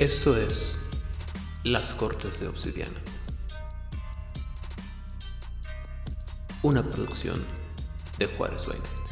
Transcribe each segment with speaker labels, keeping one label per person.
Speaker 1: Esto es Las Cortes de Obsidiana. Una producción de Juárez Vaina.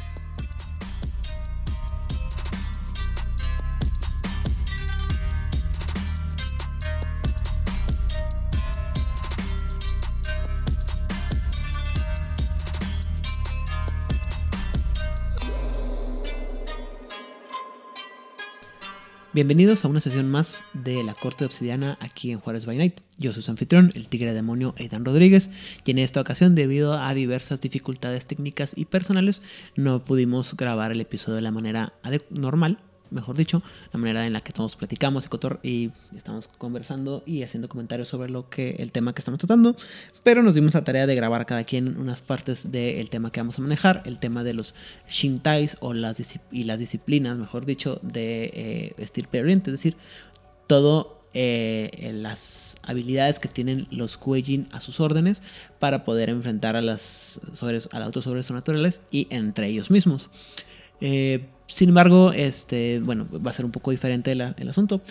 Speaker 2: Bienvenidos a una sesión más de la Corte de Obsidiana aquí en Juárez by Night. Yo soy su anfitrión, el tigre demonio Aidan Rodríguez, y en esta ocasión, debido a diversas dificultades técnicas y personales, no pudimos grabar el episodio de la manera normal, mejor dicho, la manera en la que estamos platicamos y, y estamos conversando y haciendo comentarios sobre lo que el tema que estamos tratando, pero nos dimos la tarea de grabar cada quien unas partes del tema que vamos a manejar, el tema de los shintais o las y las disciplinas, mejor dicho, de eh, estirpe oriente, es decir, todo eh, las habilidades que tienen los Kueijin a sus órdenes para poder enfrentar a las sobres, a autos sobrenaturales y entre ellos mismos. Eh, sin embargo, este, bueno, va a ser un poco diferente el asunto.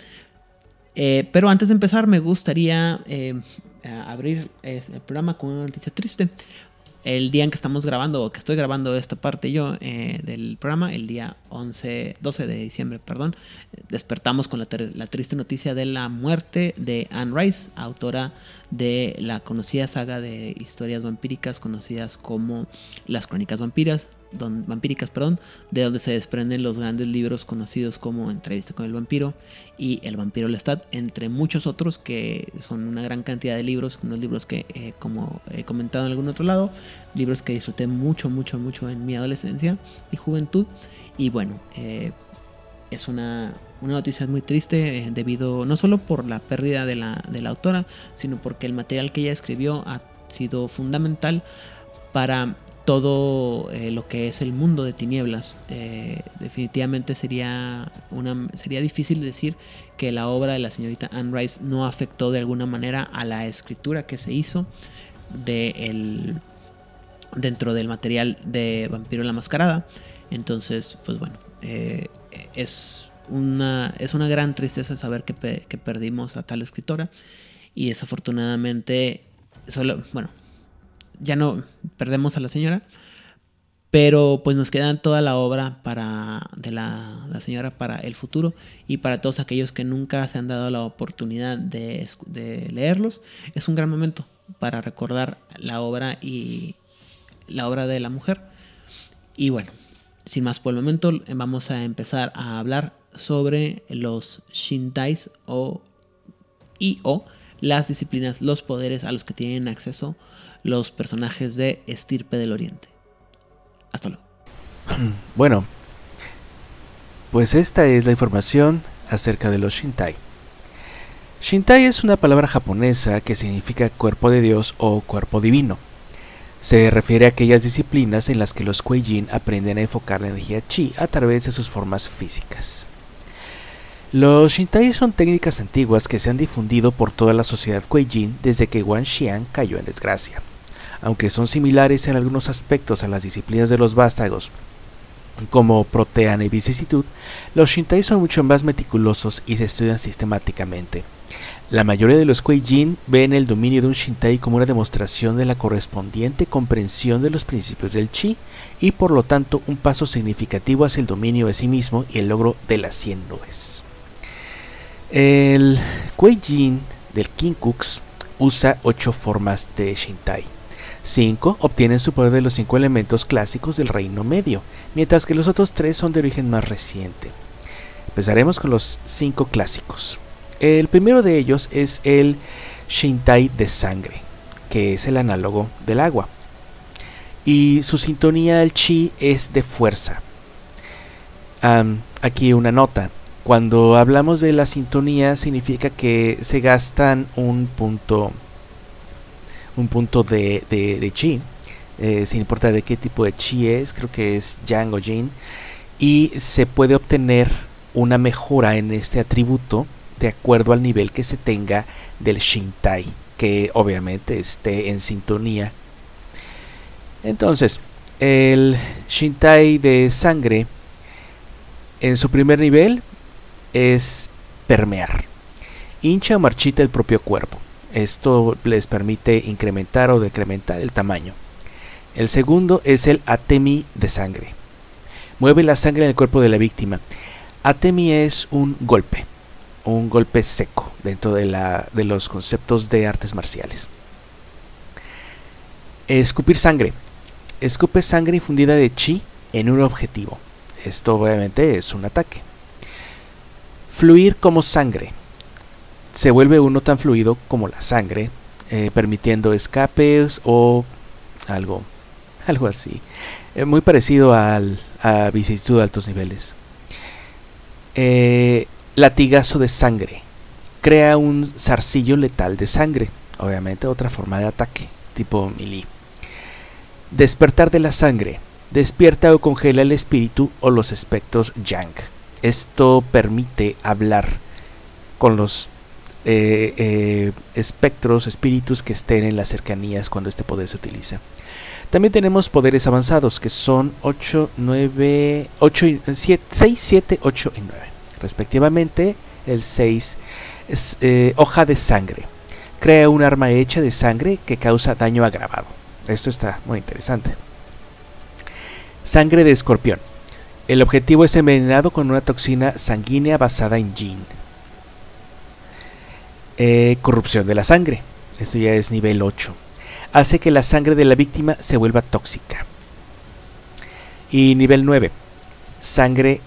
Speaker 2: Eh, pero antes de empezar, me gustaría eh, abrir el programa con una noticia triste. El día en que estamos grabando, o que estoy grabando esta parte yo eh, del programa, el día 11, 12 de diciembre, perdón, despertamos con la, la, triste noticia de la muerte de Anne Rice, autora de la conocida saga de historias vampíricas conocidas como Las Crónicas Vampiras, vampíricas, perdón, de donde se desprenden los grandes libros conocidos como Entrevista con el vampiro y El vampiro Lestat, entre muchos otros que son una gran cantidad de libros, unos libros que, eh, como he comentado en algún otro lado, libros que disfruté mucho, mucho, mucho en mi adolescencia y juventud. Y bueno, eh, es una, una, noticia muy triste eh, debido no solo por la pérdida de la, de la autora, sino porque el material que ella escribió ha sido fundamental para todo eh, lo que es el mundo de tinieblas. Eh, definitivamente sería, una, sería difícil decir que la obra de la señorita Anne Rice no afectó de alguna manera a la escritura que se hizo de el, dentro del material de Vampiro la Mascarada. Entonces, pues bueno, eh, es, una, es una gran tristeza saber que, que perdimos a tal escritora. Y desafortunadamente, solo, bueno, ya no perdemos a la señora, pero pues nos queda toda la obra para de la, señora para el futuro y para todos aquellos que nunca se han dado la oportunidad de, leerlos es un gran momento para recordar la obra y la obra de la mujer. Y bueno sin más por el momento vamos a empezar a hablar sobre los shintais o y o las disciplinas los poderes a los que tienen acceso los personajes de Estirpe del Oriente. Hasta luego.
Speaker 3: Bueno, pues esta es la información acerca de los Shintai. Shintai es una palabra japonesa que significa cuerpo de Dios o cuerpo divino. Se refiere a aquellas disciplinas en las que los Kueijin aprenden a enfocar la energía chi a través de sus formas físicas. Los Shintai son técnicas antiguas que se han difundido por toda la sociedad Kueijin desde que Wan Xian cayó en desgracia aunque son similares en algunos aspectos a las disciplinas de los vástagos, como proteana y vicisitud, los Shintai son mucho más meticulosos y se estudian sistemáticamente. La mayoría de los Kuei-jin ven el dominio de un Shintai como una demostración de la correspondiente comprensión de los principios del Chi y por lo tanto un paso significativo hacia el dominio de sí mismo y el logro de las 100 nubes. El Kuei-jin del Kinkux usa ocho formas de Shintai. 5 obtienen su poder de los cinco elementos clásicos del Reino Medio, mientras que los otros tres son de origen más reciente. Empezaremos con los cinco clásicos. El primero de ellos es el Shintai de sangre, que es el análogo del agua. Y su sintonía al chi es de fuerza. aquí una nota. Cuando hablamos de la sintonía significa que se gastan un punto un punto de, de, chi, eh, sin importar de qué tipo de chi es, creo que es yang o yin, y se puede obtener una mejora en este atributo de acuerdo al nivel que se tenga del Shintai, que obviamente esté en sintonía. Entonces, el Shintai de sangre en su primer nivel es permear. hincha o marchita el propio cuerpo. Esto les permite incrementar o decrementar el tamaño. El segundo es el atemi de sangre. Mueve la sangre en el cuerpo de la víctima. Atemi es un golpe, un golpe seco dentro de, la, de los conceptos de artes marciales. Escupir sangre. Escupe sangre infundida de chi en un objetivo. Esto obviamente es un ataque. Fluir como sangre. Se vuelve uno tan fluido como la sangre, eh, permitiendo escapes o algo, algo así. Eh, muy parecido al, a vicisitud de altos niveles. Eh, latigazo de sangre. Crea un zarcillo letal de sangre. Obviamente otra forma de ataque, tipo melee. Despertar de la sangre. Despierta o congela el espíritu o los espectros Yang. Esto permite hablar con los eh, eh, espectros, espíritus que estén en las cercanías cuando este poder se utiliza. También tenemos poderes avanzados que son 8, 9, 8 7, 6, 7, 8 y 9. Respectivamente, el 6 es eh, hoja de sangre. Crea un arma hecha de sangre que causa daño agravado. Esto está muy interesante. Sangre de escorpión. El objetivo es envenenado con una toxina sanguínea basada en Jin. Eh, corrupción de la sangre. Esto ya es nivel 8. Hace que la sangre de la víctima se vuelva tóxica. Y nivel 9. Sangre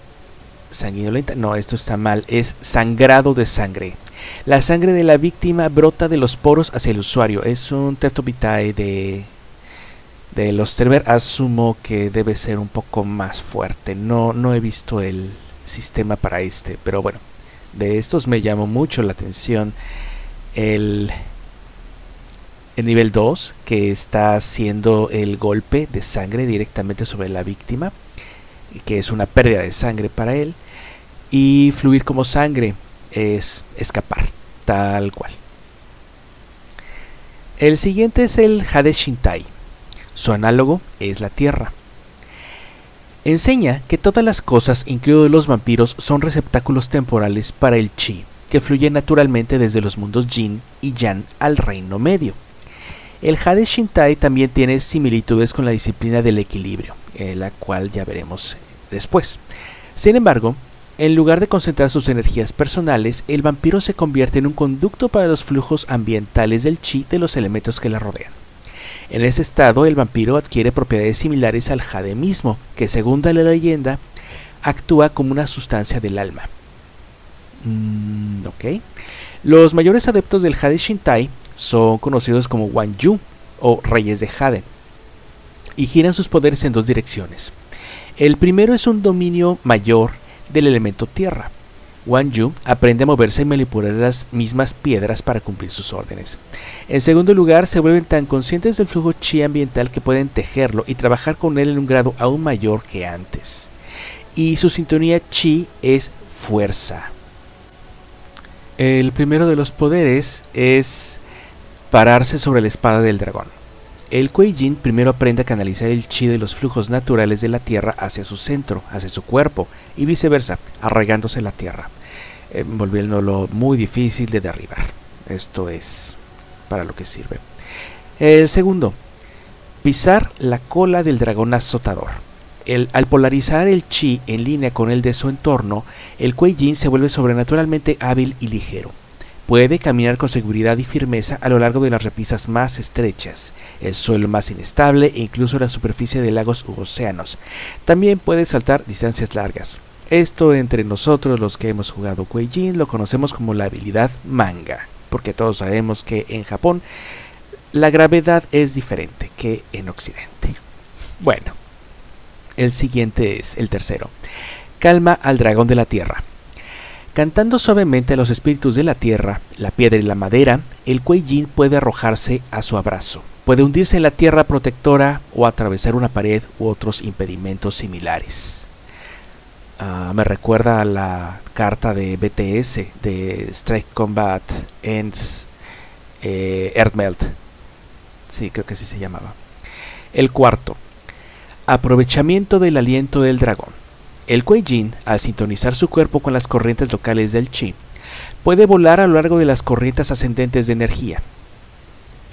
Speaker 3: sanguinolenta. No, esto está mal. Es sangrado de sangre. La sangre de la víctima brota de los poros hacia el usuario. Es un teto vitae de de los server asumo que debe ser un poco más fuerte. No, no he visto el sistema para este, pero bueno, de estos me llamó mucho la atención el, el nivel 2, que está haciendo el golpe de sangre directamente sobre la víctima, que es una pérdida de sangre para él, y fluir como sangre es escapar, tal cual. El siguiente es el Hade Shintai su análogo es la Tierra. Enseña que todas las cosas, incluidos los vampiros, son receptáculos temporales para el chi, que fluye naturalmente desde los mundos Jin y Yan al Reino Medio. El Hade Shintai también tiene similitudes con la disciplina del equilibrio, eh, la cual ya veremos después. Sin embargo, en lugar de concentrar sus energías personales, el vampiro se convierte en un conducto para los flujos ambientales del chi de los elementos que la rodean. En ese estado, el vampiro adquiere propiedades similares al jade mismo, que según la leyenda, actúa como una sustancia del alma. Mm, Los mayores adeptos del jade Shintai son conocidos como Wanju o Reyes de Jade, y giran sus poderes en dos direcciones. El primero es un dominio mayor del elemento tierra, Wang Yu aprende a moverse y manipular las mismas piedras para cumplir sus órdenes. En segundo lugar, se vuelven tan conscientes del flujo chi ambiental que pueden tejerlo y trabajar con él en un grado aún mayor que antes. Y su sintonía chi es fuerza. El primero de los poderes es pararse sobre la espada del dragón. El Kuei Jin primero aprende a canalizar el chi de los flujos naturales de la tierra hacia su centro, hacia su cuerpo, y viceversa, arraigándose la tierra, eh, volviéndolo muy difícil de derribar. Esto es para lo que sirve. El segundo, pisar la cola del dragón azotador. Al polarizar el chi en línea con el de su entorno, el Kuei se vuelve sobrenaturalmente hábil y ligero Puede caminar con seguridad y firmeza a lo largo de las repisas más estrechas, el suelo más inestable e incluso la superficie de lagos u océanos. También puede saltar distancias largas. Esto entre nosotros los que hemos jugado Kuei-Jin lo conocemos como la habilidad manga, porque todos sabemos que en Japón la gravedad es diferente que en Occidente. Bueno, el siguiente es el tercero. Calma al dragón de la tierra. Cantando suavemente a los espíritus de la tierra, la piedra y la madera, el Kuei puede arrojarse a su abrazo. Puede hundirse en la tierra protectora o atravesar una pared u otros impedimentos similares. Ah, me recuerda a la carta de BTS de Strike Combat Ends eh, Earthmelt. Sí, creo que así se llamaba. El cuarto. Aprovechamiento del aliento del dragón. El Kuei al sintonizar su cuerpo con las corrientes locales del Chi, puede volar a lo largo de las corrientes ascendentes de energía.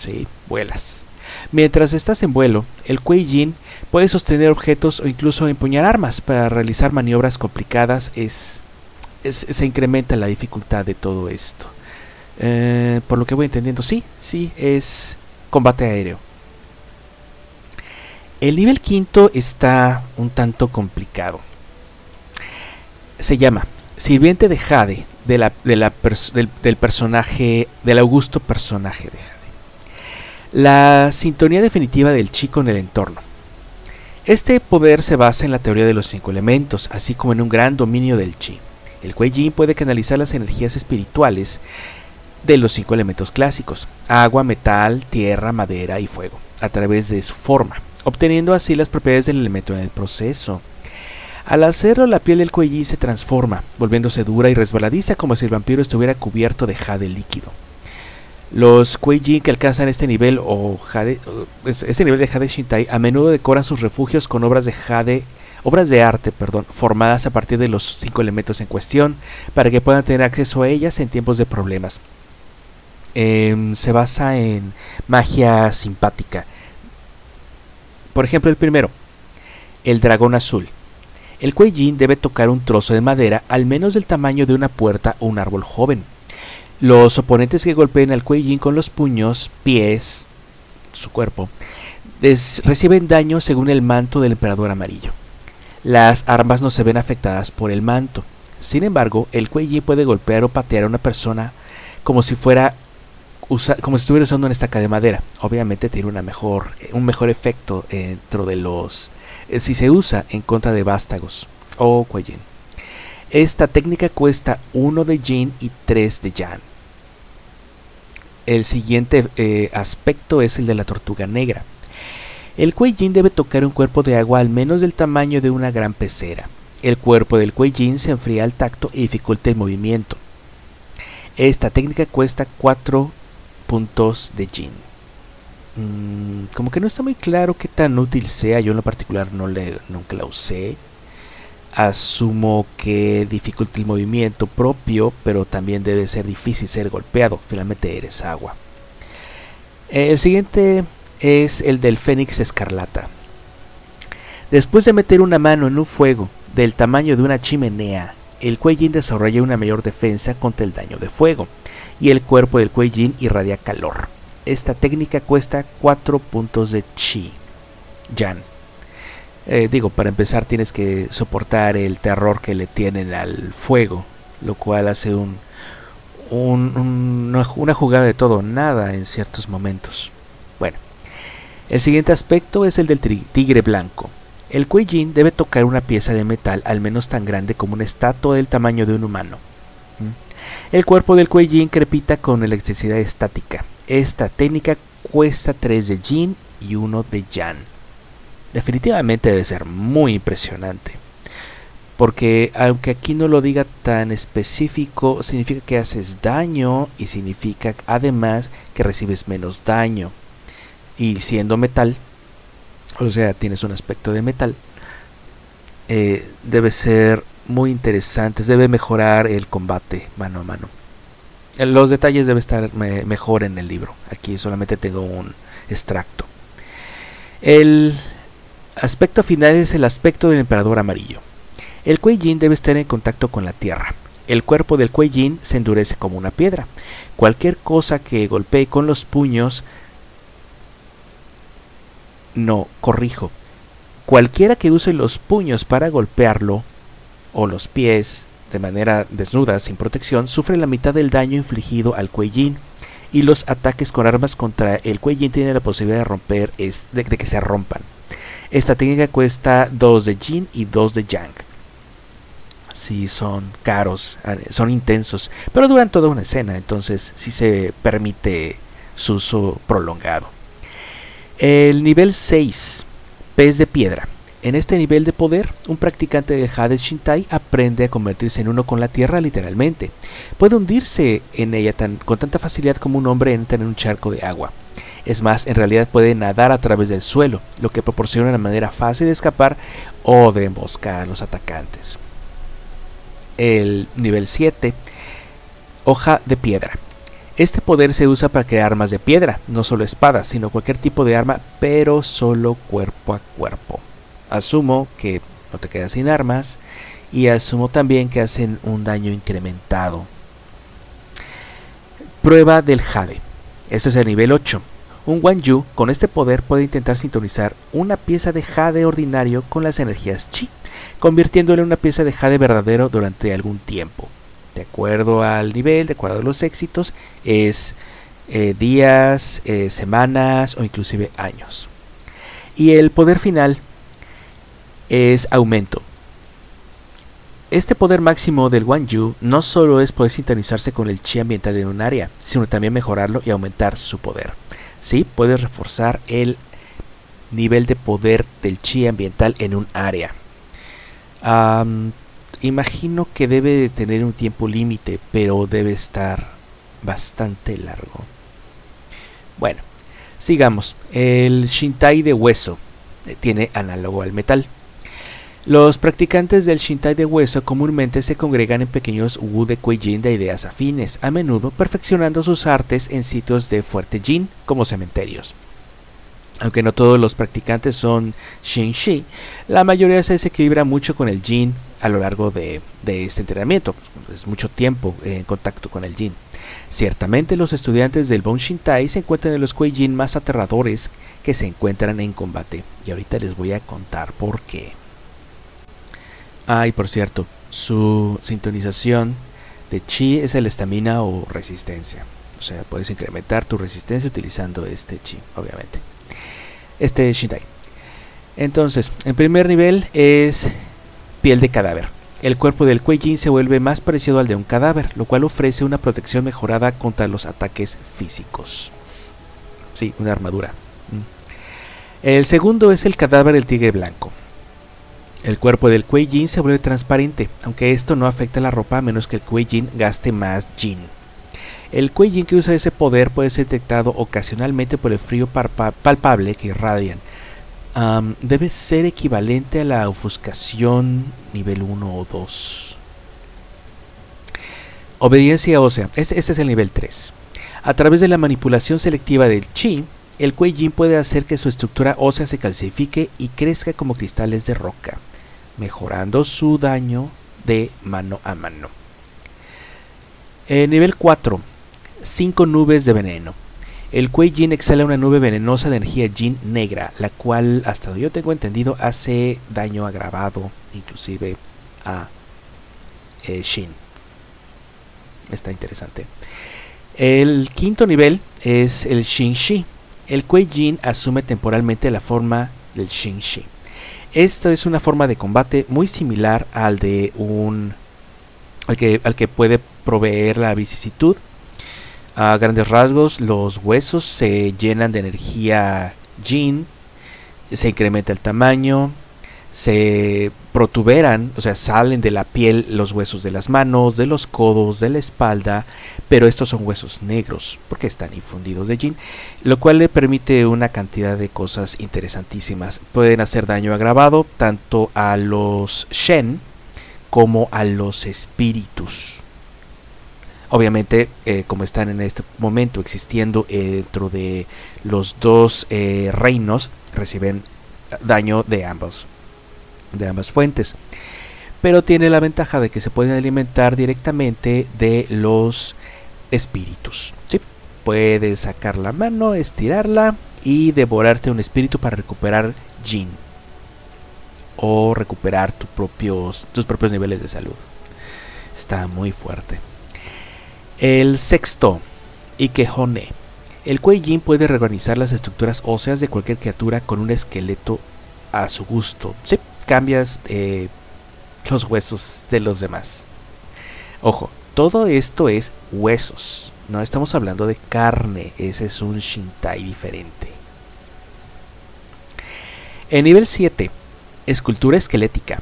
Speaker 3: Sí, vuelas. Mientras estás en vuelo, el Kuei Jin puede sostener objetos o incluso empuñar armas para realizar maniobras complicadas. Es, se incrementa la dificultad de todo esto. Eh, por lo que voy entendiendo, sí, sí, es combate aéreo. El nivel quinto está un tanto complicado. Se llama Sirviente de Jade, del, del, personaje, del augusto personaje de Jade. La sintonía definitiva del chi con el entorno. Este poder se basa en la teoría de los cinco elementos, así como en un gran dominio del chi. El Kuei Yin puede canalizar las energías espirituales de los cinco elementos clásicos, agua, metal, tierra, madera y fuego, a través de su forma, obteniendo así las propiedades del elemento en el proceso. Al hacerlo, la piel del Kuei se transforma, volviéndose dura y resbaladiza como si el vampiro estuviera cubierto de jade líquido. Los Kuei que alcanzan este nivel o Jade, este nivel de Jade Shintai a menudo decoran sus refugios con obras de Jade, obras de arte, perdón, formadas a partir de los cinco elementos en cuestión para que puedan tener acceso a ellas en tiempos de problemas. Em, se basa en magia simpática. Por ejemplo, el primero, el dragón azul. El Kuei debe tocar un trozo de madera al menos del tamaño de una puerta o un árbol joven los oponentes que golpeen al Kuei con los puños, pies, su cuerpo, reciben daño según el manto del emperador amarillo. Las armas no se ven afectadas por el manto. Sin embargo, el Kuei puede golpear o patear a una persona como si fuera como si estuviera usando una estaca de madera. Obviamente tiene mejor, un mejor efecto dentro de los eh, si se usa en contra de vástagos o Kuei esta técnica cuesta 1 de Jin y 3 de Yan. El siguiente eh, aspecto es el de la tortuga negra. El Jin debe tocar un cuerpo de agua al menos del tamaño de una gran pecera. El cuerpo del Jin se enfría al tacto y dificulta el movimiento. Esta técnica cuesta 4 puntos de Jin. Mm, como que no está muy claro qué tan útil sea, yo en lo particular no le, nunca la usé asumo que dificulta el movimiento propio, pero también debe ser difícil ser golpeado. Finalmente eres agua. El siguiente es el del Fénix Escarlata. Después de meter una mano en un fuego del tamaño de una chimenea, el Kuei desarrolla una mayor defensa contra el daño de fuego, y el cuerpo del Kuei irradia calor. Esta técnica cuesta 4 puntos de chi. Yan. Eh, digo, para empezar tienes que soportar el terror que le tienen al fuego, lo cual hace un, una jugada de todo nada en ciertos momentos. Bueno, el siguiente aspecto es el del tigre blanco. El Kuei debe tocar una pieza de metal al menos tan grande como una estatua del tamaño de un humano. El cuerpo del Kuei crepita con electricidad estática. Esta técnica cuesta 3 de Jin y 1 de Yan definitivamente debe ser muy impresionante. Porque aunque aquí no lo diga tan específico, significa que haces daño y significa además que recibes menos daño. Y siendo metal, o sea, tienes un aspecto de metal, eh, debe ser muy interesante, debe mejorar el combate mano a mano. Los detalles deben estar mejor en el libro. Aquí solamente tengo un extracto. El aspecto final es el aspecto del emperador amarillo. El Kuei debe estar en contacto con la tierra. El cuerpo del Kuei se endurece como una piedra. Cualquier cosa que golpee con los puños... No, corrijo. Cualquiera que use los puños para golpearlo, o los pies, de manera desnuda, sin protección, sufre la mitad del daño infligido al Kuei. Y los ataques con armas contra el Yin tienen la posibilidad de romper, de que se rompan. Esta técnica cuesta 2 de Jin y 2 de Yang. Sí, son caros, son intensos, pero duran toda una escena, entonces sí se permite su uso prolongado. El nivel 6, pez de piedra. En este nivel de poder, un practicante del Hades Shintai aprende a convertirse en uno con la tierra literalmente. Puede hundirse en ella con tanta facilidad como un hombre entra en un charco de agua. Es más, en realidad puede nadar a través del suelo, lo que proporciona una manera fácil de escapar o de emboscar a los atacantes. El nivel 7 Hoja de piedra. Este poder se usa para crear armas de piedra, no solo espadas, sino cualquier tipo de arma, pero solo cuerpo a cuerpo. Asumo que no te quedas sin armas y asumo también que hacen un daño incrementado. Prueba del Jade. Esto es el nivel 8. Un Wanyu con este poder puede intentar sintonizar una pieza de Jade ordinario con las energías Chi, convirtiéndole en una pieza de Jade verdadero durante algún tiempo. De acuerdo al nivel, de acuerdo a los éxitos, es eh, días, eh, semanas o inclusive años. Y el poder final es aumento. Este poder máximo del Wanyu no solo es poder sintonizarse con el chi ambiental de un área, sino también mejorarlo y aumentar su poder. ¿Sí? Puedes reforzar el nivel de poder del chi ambiental en un área. imagino que debe de tener un tiempo límite, pero debe estar bastante largo. Bueno, sigamos. El Shintai de hueso eh, tiene análogo al metal. Los practicantes del Shintai de hueso comúnmente se congregan en pequeños wu de Kuei-jin de ideas afines, a menudo perfeccionando sus artes en sitios de fuerte Jin como cementerios. Aunque no todos los practicantes son Shin-Shi, la mayoría se desequilibra mucho con el Jin a lo largo de, este entrenamiento. Es mucho tiempo en contacto con el Jin. Ciertamente los estudiantes del Bon Shintai se encuentran en los Kuei-Jin más aterradores que se encuentran en combate. Y ahorita les voy a contar por qué. Ah, y por cierto, su sintonización de chi es el estamina o resistencia. O sea, puedes incrementar tu resistencia utilizando este chi, obviamente. Este Shintai. Entonces, en primer nivel es piel de cadáver. El cuerpo del Kuei se vuelve más parecido al de un cadáver, lo cual ofrece una protección mejorada contra los ataques físicos. Sí, una armadura. Mm. El segundo es el cadáver del tigre blanco. El cuerpo del Kuei Jin se vuelve transparente, aunque esto no afecta la ropa a menos que el Kuei Jin gaste más Jin. El Kuei Jin que usa ese poder puede ser detectado ocasionalmente por el frío palpable que irradian. debe ser equivalente a la ofuscación nivel 1 o 2. Obediencia ósea. Este, es el nivel 3. A través de la manipulación selectiva del chi, el Kuei Jin puede hacer que su estructura ósea se calcifique y crezca como cristales de roca mejorando su daño de mano a mano. Eh, nivel 4. 5 nubes de veneno. El Kuei Jin exhala una nube venenosa de energía Jin negra, la cual, hasta donde yo tengo entendido, hace daño agravado, inclusive a eh, Shin. Está interesante. El quinto nivel es el Shin Shi. El Kuei Jin asume temporalmente la forma del Shin Shi. Esto es una forma de combate muy similar al de un. al que, al que puede proveer la vicisitud. A grandes rasgos, los huesos se llenan de energía Jin, se incrementa el tamaño, se protuberan, o sea, salen de la piel los huesos de las manos, de los codos, de la espalda, pero estos son huesos negros porque están infundidos de Jin, lo cual le permite una cantidad de cosas interesantísimas. Pueden hacer daño agravado tanto a los Shen como a los espíritus. Obviamente, eh, como están en este momento existiendo dentro de los dos eh, reinos, reciben daño de ambos de ambas fuentes. Pero tiene la ventaja de que se pueden alimentar directamente de los espíritus. ¿sí? Puedes sacar la mano, estirarla y devorarte un espíritu para recuperar Jin. O recuperar tus propios, tus propios niveles de salud. Está muy fuerte. El sexto, Ikehone. El Kuei puede reorganizar las estructuras óseas de cualquier criatura con un esqueleto a su gusto. Sí, cambias eh, los huesos de los demás. Ojo, todo esto es huesos. No estamos hablando de carne. Ese es un Shintai diferente. En nivel 7, escultura esquelética.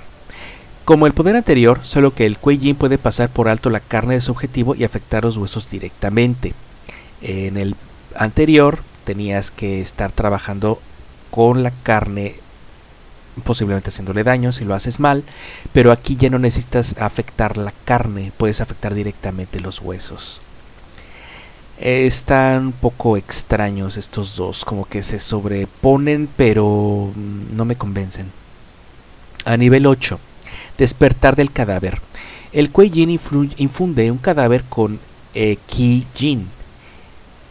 Speaker 3: Como el poder anterior, solo que el Kuei puede pasar por alto la carne de su objetivo y afectar los huesos directamente. En el anterior tenías que estar trabajando con la carne posiblemente haciéndole daño si lo haces mal, pero aquí ya no necesitas afectar la carne, puedes afectar directamente los huesos. Están un poco extraños estos dos, como que se sobreponen, pero mm, no me convencen. A nivel 8, despertar del cadáver. El Kuei Jin infunde un cadáver con eh, Ki Jin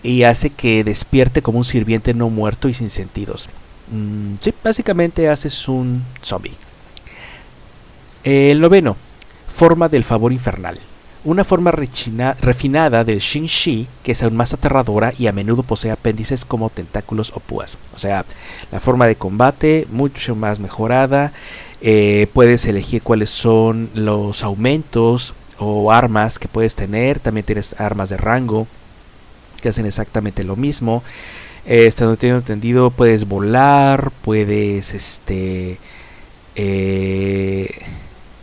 Speaker 3: y hace que despierte como un sirviente no muerto y sin sentidos. Mm, sí, básicamente haces un zombie. El noveno, forma del favor infernal. Una forma refinada del Shin-Shi que es aún más aterradora y a menudo posee apéndices como tentáculos o púas. O sea, la forma de combate mucho más mejorada. Eh, puedes elegir cuáles son los aumentos o armas que puedes tener. También tienes armas de rango que hacen exactamente lo mismo. Eh, estando tengo entendido, puedes volar, puedes este. Eh,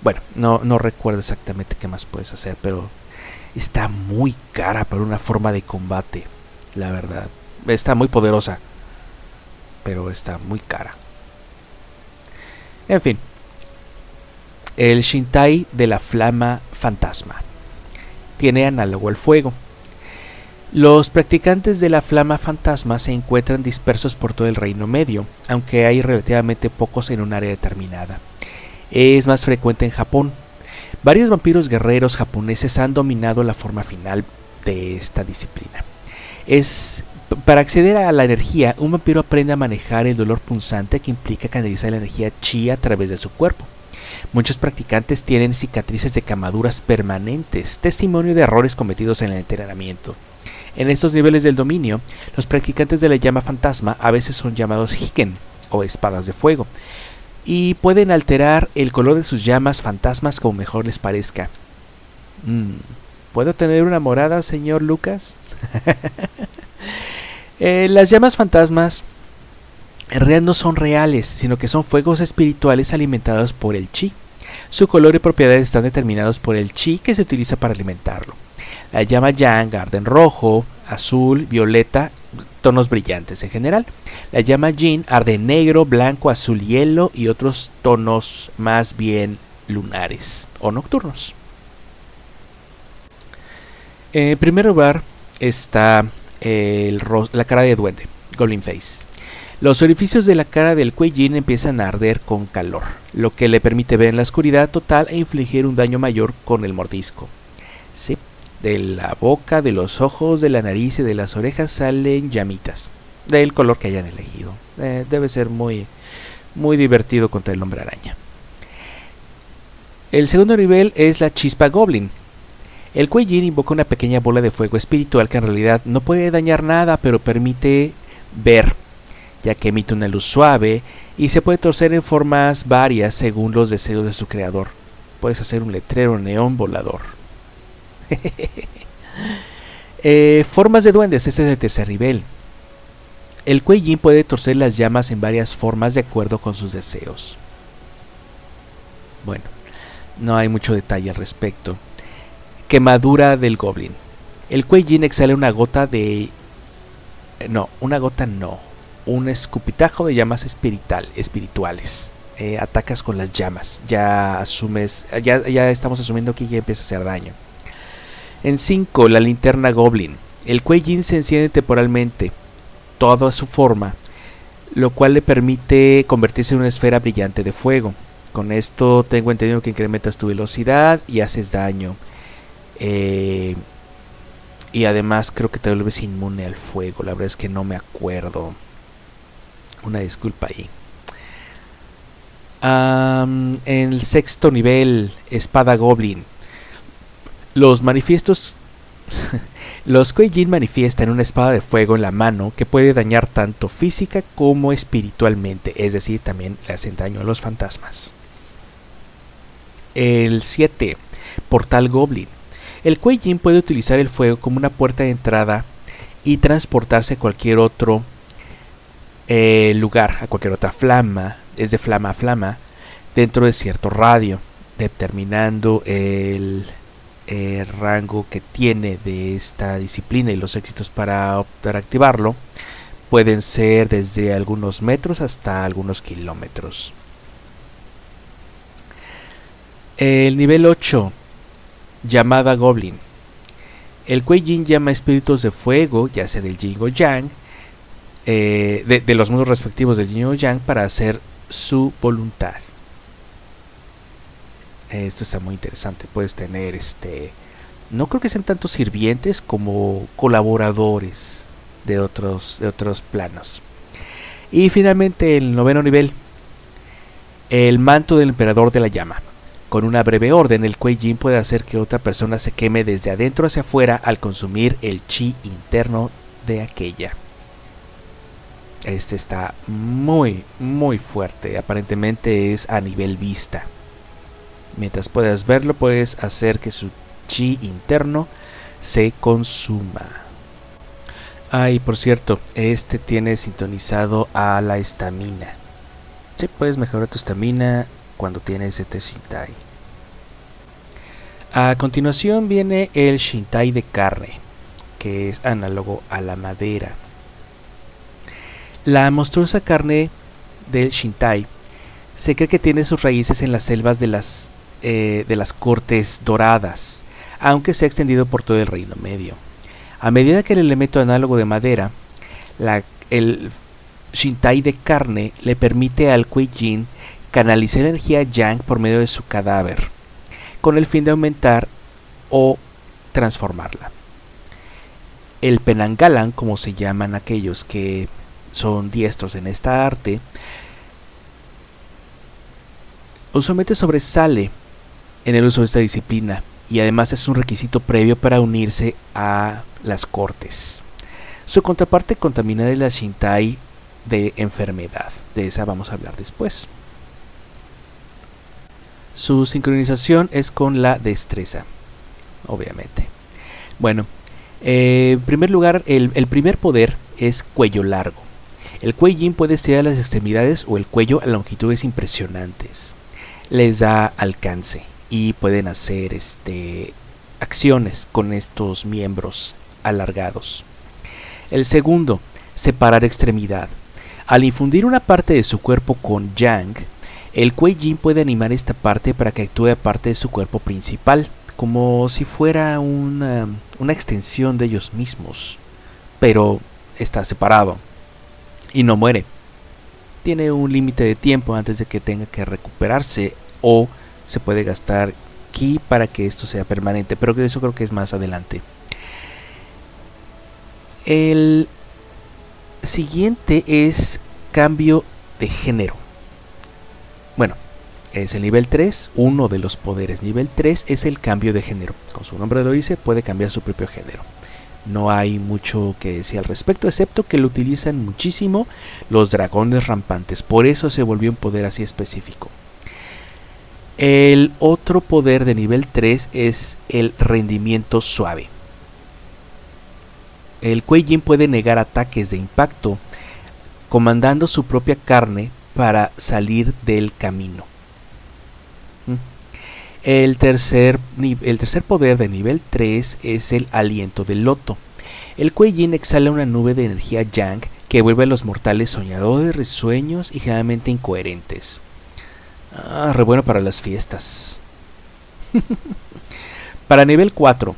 Speaker 3: bueno, no, no recuerdo exactamente qué más puedes hacer, pero está muy cara para una forma de combate, la verdad. Está muy poderosa, pero está muy cara. En fin, el Shintai de la flama fantasma tiene análogo al fuego. Los practicantes de la flama fantasma se encuentran dispersos por todo el Reino Medio, aunque hay relativamente pocos en un área determinada. Es más frecuente en Japón. Varios vampiros guerreros japoneses han dominado la forma final de esta disciplina. Es para acceder a la energía, un vampiro aprende a manejar el dolor punzante que implica canalizar la energía chi a través de su cuerpo. Muchos practicantes tienen cicatrices de camaduras permanentes, testimonio de errores cometidos en el entrenamiento. En estos niveles del dominio, los practicantes de la llama fantasma a veces son llamados hiken o espadas de fuego, y pueden alterar el color de sus llamas fantasmas como mejor les parezca. Mm, ¿Puedo tener una morada, señor Lucas? Eh, las llamas fantasmas en realidad no son reales, sino que son fuegos espirituales alimentados por el chi. Su color y propiedades están determinados por el chi que se utiliza para alimentarlo. La llama yang arde en rojo, azul, violeta, tonos brillantes en general. La llama Jin arde negro, blanco, azul, hielo y otros tonos más bien lunares o nocturnos. En primer lugar está la cara de duende, Goblin Face. Los orificios de la cara del Jin empiezan a arder con calor, lo que le permite ver en la oscuridad total e infligir un daño mayor con el mordisco. De la boca, de los ojos, de la nariz y de las orejas salen llamitas, del color que hayan elegido. Eh, debe ser muy, muy divertido contra el hombre araña. El segundo nivel es la chispa goblin. El Kuei invoca una pequeña bola de fuego espiritual que en realidad no puede dañar nada, pero permite ver, ya que emite una luz suave y se puede torcer en formas varias según los deseos de su creador. Puedes hacer un letrero neón volador. Eh, formas de duendes, este es el tercer nivel. El Kuei puede torcer las llamas en varias formas de acuerdo con sus deseos. Bueno, no hay mucho detalle al respecto. Quemadura del Goblin. El Kuei exhala una gota de... No, una gota no. Un escupitajo de llamas espiritual, espirituales. Eh, atacas con las llamas. Ya asumes... Ya, ya estamos asumiendo que ya empieza a hacer daño. En 5, la linterna Goblin. El Kuei se enciende temporalmente, toda su forma, lo cual le permite convertirse en una esfera brillante de fuego. Con esto tengo entendido que incrementas tu velocidad y haces daño. Eh, y además creo que te vuelves inmune al fuego. La verdad es que no me acuerdo. Una disculpa ahí. en el sexto nivel, espada goblin. Los manifiestos. Los Kuei-Jin manifiestan una espada de fuego en la mano que puede dañar tanto física como espiritualmente, es decir, también le hacen daño a los fantasmas. El 7. Portal Goblin. El Kuei-Jin puede utilizar el fuego como una puerta de entrada y transportarse a cualquier otro eh, lugar, a cualquier otra flama, es de flama a flama, dentro de cierto radio, determinando el eh, rango que tiene de esta disciplina y los éxitos para optar a activarlo pueden ser desde algunos metros hasta algunos kilómetros. El nivel 8, llamada Goblin. El Kuei Yin llama espíritus de fuego, ya sea del Yin Yang, eh, de, los mundos respectivos del Yin Yang, para hacer su voluntad. Esto está muy interesante. Puedes tener este. No creo que sean tantos sirvientes como colaboradores de otros, de otros planos. Y finalmente el noveno nivel. El manto del emperador de la llama. Con una breve orden, el Kuei Yin puede hacer que otra persona se queme desde adentro hacia afuera al consumir el chi interno de aquella. Este está muy, muy fuerte. Aparentemente es a nivel vista. Mientras puedas verlo, puedes hacer que su chi interno se consuma. Ah, y por cierto, este tiene sintonizado a la estamina. Sí, puedes mejorar tu estamina cuando tienes este Shintai. A continuación viene el Shintai de carne, que es análogo a la madera. La monstruosa carne del Shintai se cree que tiene sus raíces en las selvas de las, eh, de las cortes doradas, aunque se ha extendido por todo el Reino Medio. A medida que el elemento análogo de madera, la, el Shintai de carne, le permite al Kuei Jin canalizar energía Yang por medio de su cadáver, con el fin de aumentar o transformarla. El Penangalan, como se llaman aquellos que son diestros en esta arte, usualmente sobresale en el uso de esta disciplina y además es un requisito previo para unirse a las cortes. Su contraparte contaminada es la Shintai de enfermedad, de esa vamos a hablar después. Su sincronización es con la destreza, obviamente. Bueno, eh, en primer lugar, el, el, primer poder es cuello largo. El cuello puede ser a las extremidades o el cuello a longitudes impresionantes. Les da alcance y pueden hacer este, acciones con estos miembros alargados. El segundo, separar extremidad. Al infundir una parte de su cuerpo con Yang, el Kuei Yin puede animar esta parte para que actúe parte de su cuerpo principal, como si fuera una, una extensión de ellos mismos, pero está separado y no muere. Tiene un límite de tiempo antes de que tenga que recuperarse o se puede gastar ki para que esto sea permanente, pero eso creo que es más adelante. El siguiente es cambio de género. Bueno, es el nivel 3, uno de los poderes nivel 3 es el cambio de género. Como su nombre lo dice, puede cambiar su propio género. No hay mucho que decir al respecto, excepto que lo utilizan muchísimo los dragones rampantes. Por eso se volvió un poder así específico. El otro poder de nivel 3 es el rendimiento suave. El Kuei puede negar ataques de impacto comandando su propia carne para salir del camino. ¿Mm? El tercer, el tercer poder de nivel 3 es el aliento del loto. El Kuei exhala una nube de energía Yang que vuelve a los mortales soñadores, risueños y generalmente incoherentes. Ah, re bueno para las fiestas. para nivel 4.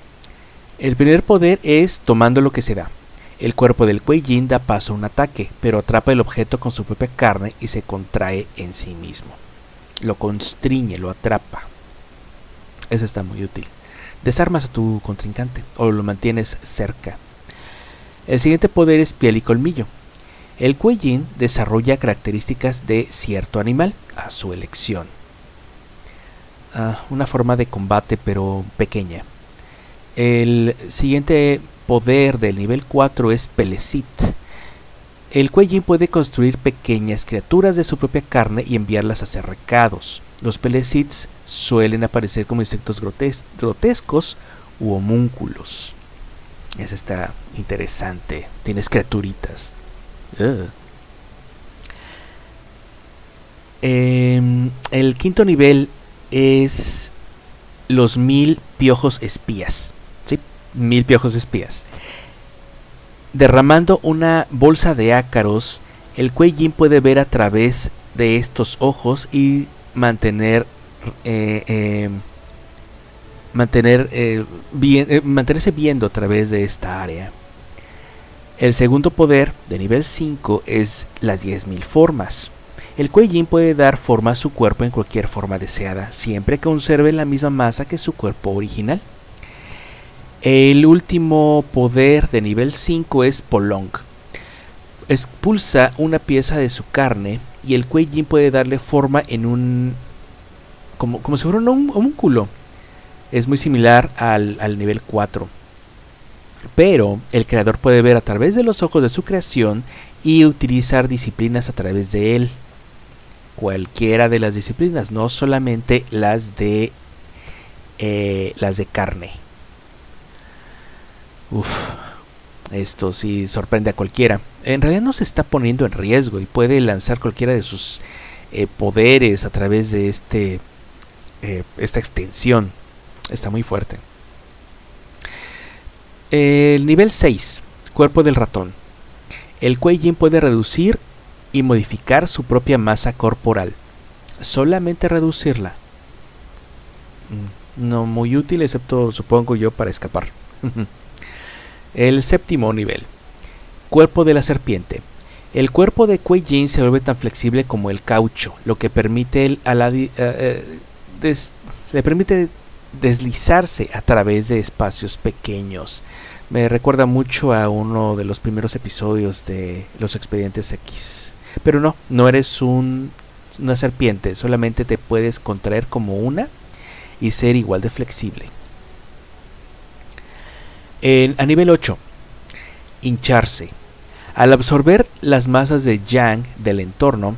Speaker 3: El primer poder es tomando lo que se da. El cuerpo del Kuei da paso a un ataque, pero atrapa el objeto con su propia carne y se contrae en sí mismo. Lo constriñe, lo atrapa. Eso está muy útil. Desarmas a tu contrincante o lo mantienes cerca. El siguiente poder es piel y colmillo. El Yin desarrolla características de cierto animal a su elección. Ah, una forma de combate pero pequeña. El siguiente poder del nivel 4 es Pelecit. El Kuei puede construir pequeñas criaturas de su propia carne y enviarlas a hacer recados. Los Pelecits suelen aparecer como insectos grotescos u homúnculos. Eso está interesante. Tienes criaturitas. Em, el quinto nivel es los mil piojos espías mil piojos espías. Derramando una bolsa de ácaros, el Kuei puede ver a través de estos ojos y mantener eh, eh, mantener, eh, bien, eh, mantenerse viendo a través de esta área. El segundo poder de nivel 5 es las 10.000 formas. El Kuei puede dar forma a su cuerpo en cualquier forma deseada, siempre que conserve la misma masa que su cuerpo original. El último poder de nivel 5 es Polong. Expulsa una pieza de su carne y el Kuei puede darle forma en un... como, como si fuera un homúnculo. Es muy similar al, al nivel 4. Pero el creador puede ver a través de los ojos de su creación y utilizar disciplinas a través de él. Cualquiera de las disciplinas, no solamente las de eh, las de carne. Uf, esto sí sorprende a cualquiera. En realidad no se está poniendo en riesgo y puede lanzar cualquiera de sus eh, poderes a través de este eh, esta extensión. Está muy fuerte. El nivel 6, cuerpo del ratón. El Kuei puede reducir y modificar su propia masa corporal. Solamente reducirla. Mm, no muy útil, excepto supongo yo para escapar. El séptimo nivel. Cuerpo de la serpiente. El cuerpo de Kuei Jin se vuelve tan flexible como el caucho, lo que permite el, a la, uh, uh, le permite deslizarse a través de espacios pequeños. Me recuerda mucho a uno de los primeros episodios de Los Expedientes X. Pero no, no eres un, una serpiente, solamente te puedes contraer como una y ser igual de flexible. A nivel 8, hincharse. Al absorber las masas de yang del entorno,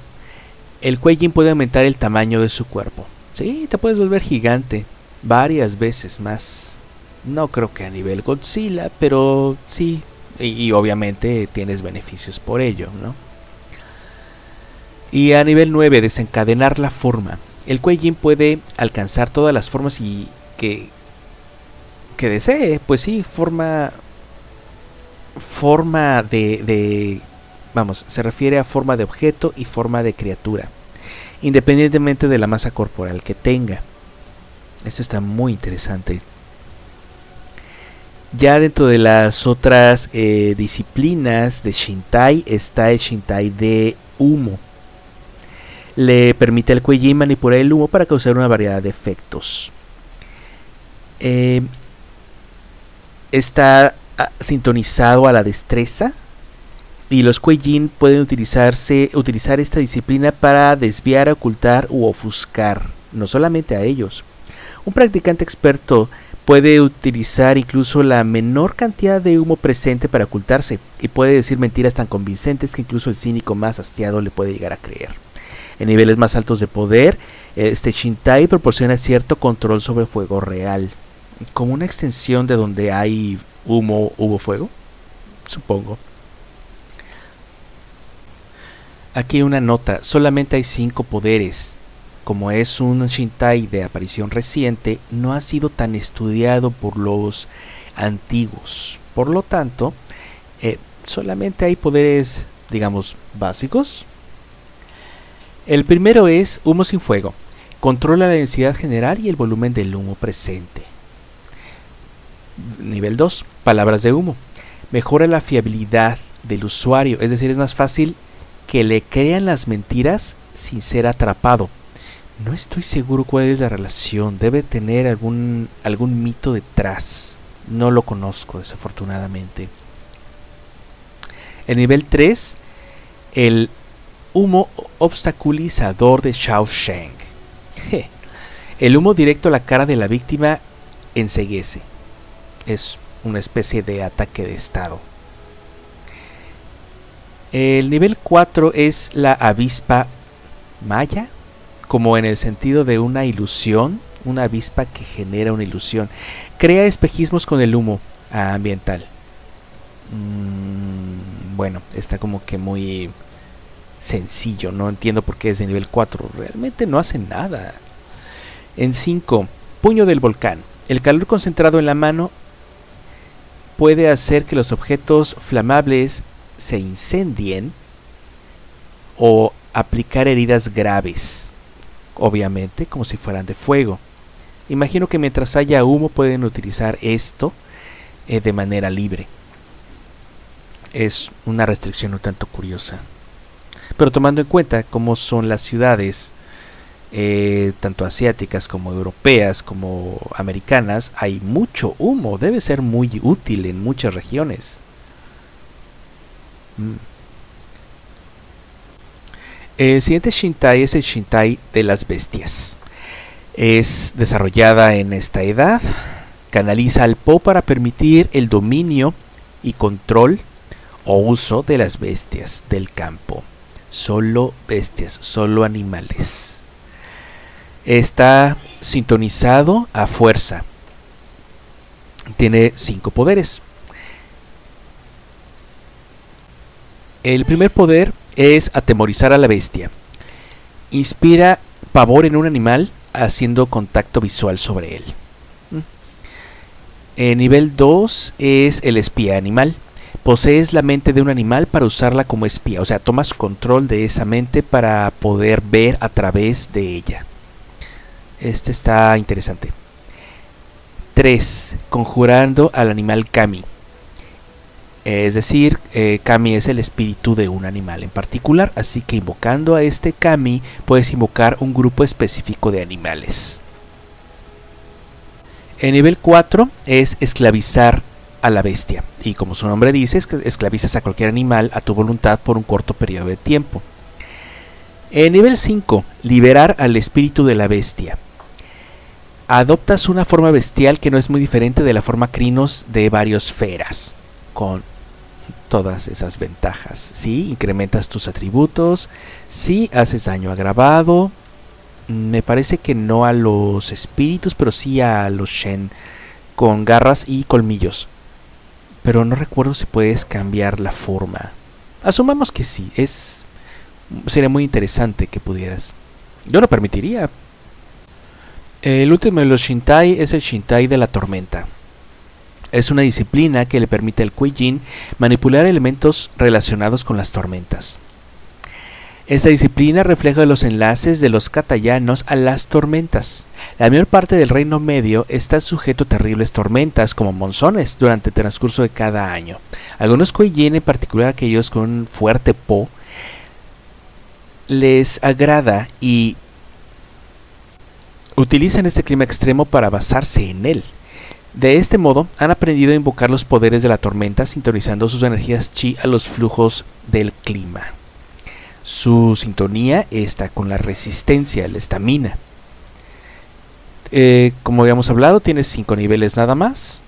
Speaker 3: el Kuei puede aumentar el tamaño de su cuerpo. Sí, te puedes volver gigante varias veces más. No creo que a nivel Godzilla, pero sí. Y, obviamente tienes beneficios por ello, ¿no? Y a nivel 9, desencadenar la forma. El Kuei puede alcanzar todas las formas y que, que desee. Pues sí, forma. Forma de, de. Vamos, se refiere a forma de objeto y forma de criatura. Independientemente de la masa corporal que tenga. Esto está muy interesante. Ya dentro de las otras eh, disciplinas de Shintai está el Shintai de humo. Le permite al Kuei manipular el humo para causar una variedad de efectos. Eh, está ah, sintonizado a la destreza y los Kuei pueden utilizarse, utilizar esta disciplina para desviar, ocultar u ofuscar, no solamente a ellos. Un practicante experto puede utilizar incluso la menor cantidad de humo presente para ocultarse y puede decir mentiras tan convincentes que incluso el cínico más hastiado le puede llegar a creer. En niveles más altos de poder, este Shintai proporciona cierto control sobre fuego real, como una extensión de donde hay humo, hubo fuego, supongo. Aquí una nota, solamente hay cinco poderes, como es un Shintai de aparición reciente, no ha sido tan estudiado por los antiguos. Por lo tanto, eh, solamente hay poderes, digamos, básicos. El primero es humo sin fuego. Controla la densidad general y el volumen del humo presente. Nivel 2. Palabras de humo. Mejora la fiabilidad del usuario, es decir, es más fácil que le crean las mentiras sin ser atrapado no estoy seguro cuál es la relación. Debe tener algún, algún mito detrás. No lo conozco, desafortunadamente. El nivel 3, el humo obstaculizador de Shao Sheng. El humo directo a la cara de la víctima enseguece. Es una especie de ataque de estado. El nivel 4 es la avispa maya como en el sentido de una ilusión, una avispa que genera una ilusión. Crea espejismos con el humo ambiental. Mm, bueno, está como que muy sencillo, no entiendo por qué es de nivel 4, realmente no hace nada. En 5, puño del volcán. El calor concentrado en la mano puede hacer que los objetos flamables se incendien o aplicar heridas graves. Obviamente como si fueran de fuego. Imagino que mientras haya humo pueden utilizar esto eh, de manera libre. Es una restricción un tanto curiosa. Pero tomando en cuenta cómo son las ciudades, eh, tanto asiáticas como europeas como americanas, hay mucho humo. Debe ser muy útil en muchas regiones. Mm. El siguiente Shintai es el Shintai de las bestias. Es desarrollada en esta edad. Canaliza al Po para permitir el dominio y control o uso de las bestias del campo. Solo bestias, solo animales. Está sintonizado a fuerza. Tiene cinco poderes. El primer poder es atemorizar a la bestia. Inspira pavor en un animal haciendo contacto visual sobre él. El nivel 2 es el espía animal. Posees la mente de un animal para usarla como espía, o sea, tomas control de esa mente para poder ver a través de ella. Este está interesante. 3. Conjurando al animal Kami. Es decir, eh, Kami es el espíritu de un animal en particular, así que invocando a este Kami puedes invocar un grupo específico de animales. El nivel 4 es esclavizar a la bestia, y como su nombre dice, esclavizas a cualquier animal a tu voluntad por un corto periodo de tiempo. El nivel 5, liberar al espíritu de la bestia. Adoptas una forma bestial que no es muy diferente de la forma crinos de varios feras, con todas esas ventajas. Si incrementas tus atributos, si haces daño agravado. Me parece que no a los espíritus, pero sí a los Shen con garras y colmillos. Pero no recuerdo si puedes cambiar la forma. Asumamos que sí, es sería muy interesante que pudieras. Yo lo permitiría. El último de los Shintai es el Shintai de la tormenta. Es una disciplina que le permite al Kuei manipular elementos relacionados con las tormentas. Esta disciplina refleja los enlaces de los katayanos a las tormentas. La mayor parte del Reino Medio está sujeto a terribles tormentas como monzones durante el transcurso de cada año. Algunos Kuei-jin, en particular aquellos con un fuerte po, les agrada y utilizan este clima extremo para basarse en él. De este modo, han aprendido a invocar los poderes de la tormenta sintonizando sus energías chi a los flujos del clima. Su sintonía está con la resistencia, la estamina. Eh, como habíamos hablado, tiene cinco niveles nada más.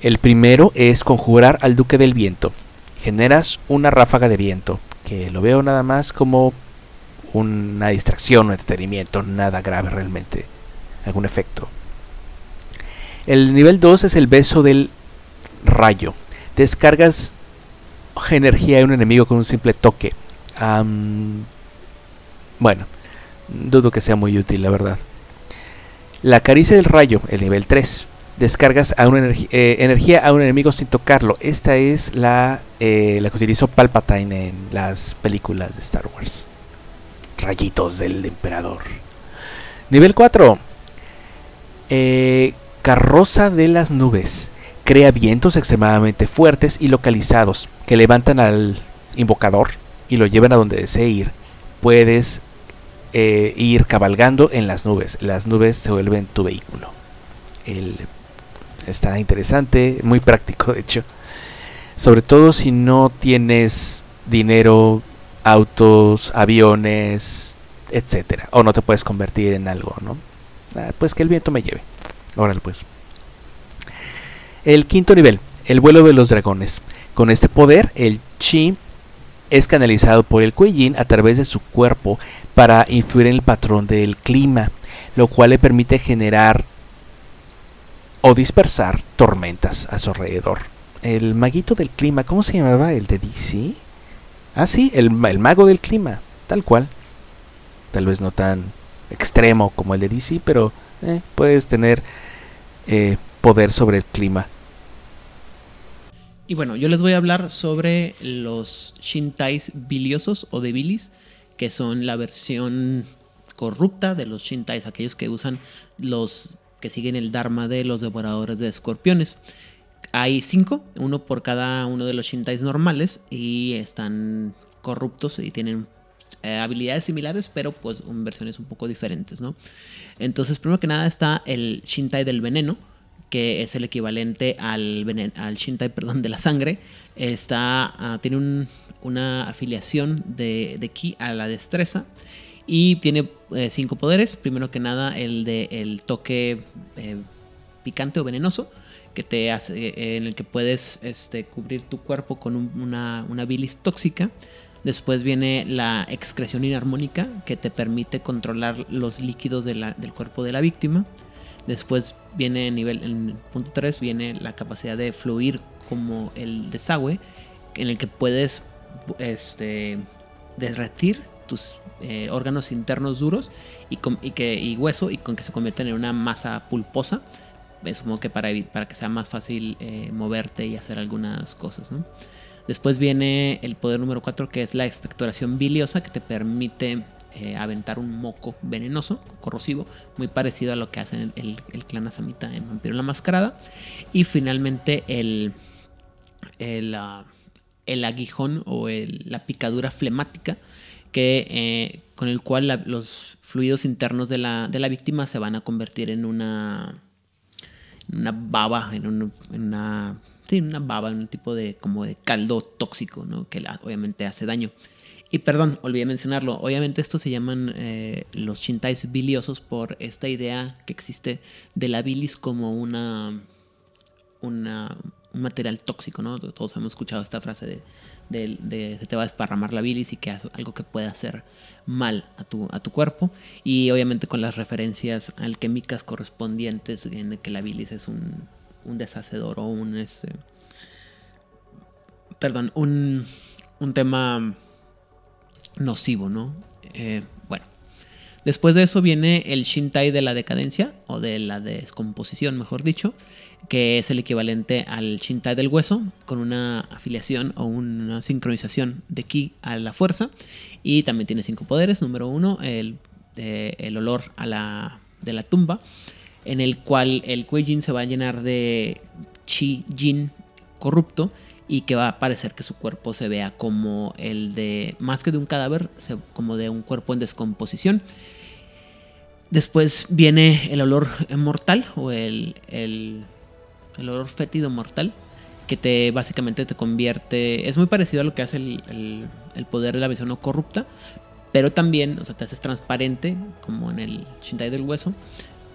Speaker 3: El primero es conjurar al Duque del Viento. Generas una ráfaga de viento, que lo veo nada más como una distracción, un entretenimiento, nada grave realmente, algún efecto. El nivel 2 es el beso del rayo. Descargas energía de un enemigo con un simple toque. bueno, dudo que sea muy útil, la verdad. La caricia del rayo, el nivel 3. Descargas eh, energía a un enemigo sin tocarlo. Esta es la, eh, la que utilizó Palpatine en las películas de Star Wars. Rayitos del emperador. Nivel 4. Eh, carroza de las nubes. Crea vientos extremadamente fuertes y localizados que levantan al invocador y lo llevan a donde desee ir. Puedes eh, ir cabalgando en las nubes. Las nubes se vuelven tu vehículo. está interesante, muy práctico de hecho. Sobre todo si no tienes dinero, autos, aviones, etcétera. O no te puedes convertir en algo, ¿no? Ah, pues que el viento me lleve. Órale pues. El quinto nivel, el vuelo de los dragones. Con este poder, el chi es canalizado por el Kuei a través de su cuerpo para influir en el patrón del clima, lo cual le permite generar o dispersar tormentas a su alrededor. El maguito del clima, ¿cómo se llamaba? ¿El de DC? Ah, sí, el, el mago del clima, tal cual. Tal vez no tan extremo como el de DC, pero eh, puedes tener eh, poder sobre el clima.
Speaker 2: Y bueno, yo les voy a hablar sobre los Shintais biliosos o de bilis, que son la versión corrupta de los Shintais, aquellos que usan los que siguen el Dharma de los devoradores de escorpiones. Hay cinco, uno por cada uno de los Shintais normales y están corruptos y tienen eh, habilidades similares, pero pues en versiones un poco diferentes, ¿no? Entonces, primero que nada está el Shintai del veneno, que es el equivalente al, al Shintai perdón, de la sangre. Está, ah, tiene una afiliación de, de Ki a la destreza y tiene eh, cinco poderes. Primero que nada, el de el toque eh, picante o venenoso, que te hace, en el que puedes este, cubrir tu cuerpo con una, una bilis tóxica. Después viene la excreción inarmónica, que te permite controlar los líquidos del cuerpo de la víctima. Después viene nivel, en punto 3 viene la capacidad de fluir como el desagüe, en el que puedes este, derretir tus eh, órganos internos duros y, que, hueso y con que se convierten en una masa pulposa. Supongo que para, para que sea más fácil eh, moverte y hacer algunas cosas. Después viene el poder número 4 que es la expectoración biliosa que te permite eh, aventar un moco venenoso, corrosivo, muy parecido a lo que hacen el, clan Asamita en Vampiro la Mascarada. Y finalmente el, el, ah, el aguijón o la picadura flemática que, eh, con el cual los fluidos internos de la, de la, víctima se van a convertir en una, una baba, en, una, sí, una baba, un tipo de, como de caldo tóxico, ¿no? que obviamente hace daño. Y perdón, olvidé mencionarlo. Obviamente estos se llaman eh, los chintais biliosos por esta idea que existe de la bilis como una, una un material tóxico, ¿no? Todos hemos escuchado esta frase de, de, te va a desparramar la bilis y que es algo que puede hacer mal a tu, a tu cuerpo. Y obviamente con las referencias alquímicas correspondientes en que la bilis es un, un deshacedor o un... Este, perdón, un, un tema nocivo, ¿no? Eh, bueno, después de eso viene el Shintai de la decadencia, o de la descomposición, mejor dicho, que es el equivalente al Shintai del hueso, con una afiliación o una sincronización de Ki a la fuerza, y también tiene cinco poderes. Número uno, el, el olor a la, de la tumba, en el cual el Kuei se va a llenar de Chi Jin corrupto y que va a parecer que su cuerpo se vea como el de, más que de un cadáver, como de un cuerpo en descomposición. Después viene el olor mortal o el, el, olor fétido mortal, que te básicamente te convierte, es muy parecido a lo que hace el, el, poder de la visión no corrupta, pero también, o sea, te haces transparente, como en el Shintai del hueso,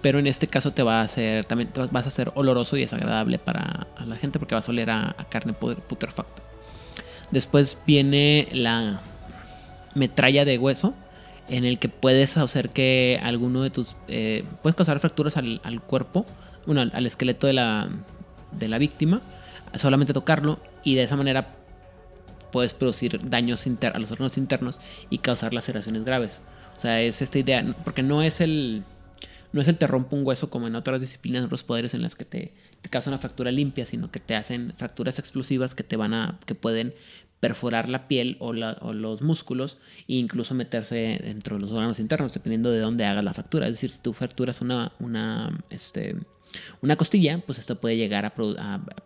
Speaker 2: pero en este caso te va a hacer, también vas a ser oloroso y desagradable para la gente porque vas a oler a, carne putrefacta. Después viene la metralla de hueso, en el que puedes hacer que alguno de tus. Eh, puedes causar fracturas al, cuerpo, bueno, al, esqueleto de la, de la víctima, solamente tocarlo, y de esa manera puedes producir daños a los órganos internos y causar laceraciones graves. O sea, es esta idea, porque no es el no es el te rompo un hueso como en otras disciplinas, otros poderes en las que te, te una fractura limpia, sino que te hacen fracturas explosivas que te van a, que pueden perforar la piel o, los músculos e incluso meterse dentro de los órganos internos, dependiendo de dónde hagas la fractura. Es decir, si tú fracturas una, una, este, una costilla, pues esto puede llegar a,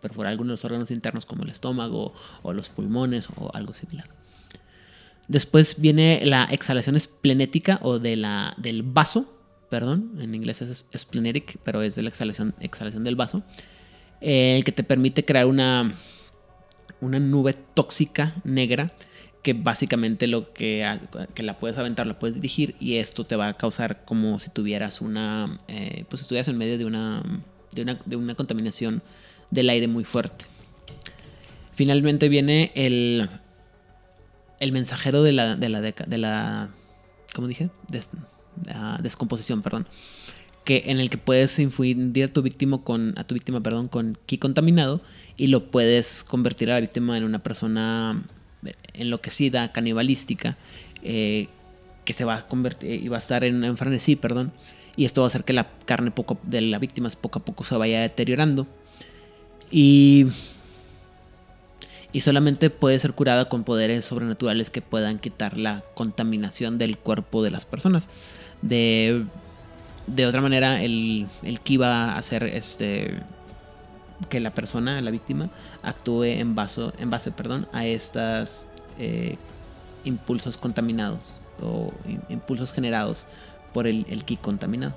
Speaker 2: perforar algunos de los órganos internos como el estómago o los pulmones o algo similar. Después viene la exhalación esplenética o de la, del vaso, perdón, en inglés es splenetic, pero es de la exhalación, exhalación del vaso, el que te permite crear una, una nube tóxica negra que básicamente lo que, que la puedes aventar, la puedes dirigir y esto te va a causar como si tuvieras una, eh, pues estuvieras en medio de una, de una, de una contaminación del aire muy fuerte. Finalmente viene el, el mensajero de la, de la, de la, ¿cómo dije? Descomposición, perdón, que en el que puedes infundir a tu víctima con a tu víctima, perdón, con ki contaminado y lo puedes convertir a la víctima en una persona enloquecida, canibalística, eh, que se va a convertir y va a estar en, en frenesí, perdón, y esto va a hacer que la carne poco, de la víctima poco a poco se vaya deteriorando. Y y solamente puede ser curada con poderes sobrenaturales que puedan quitar la contaminación del cuerpo de las personas. De, de otra manera, el, el ki va a hacer este que la persona, la víctima, actúe en, vaso, en base perdón, a estos eh, impulsos contaminados o impulsos generados por el, el ki contaminado.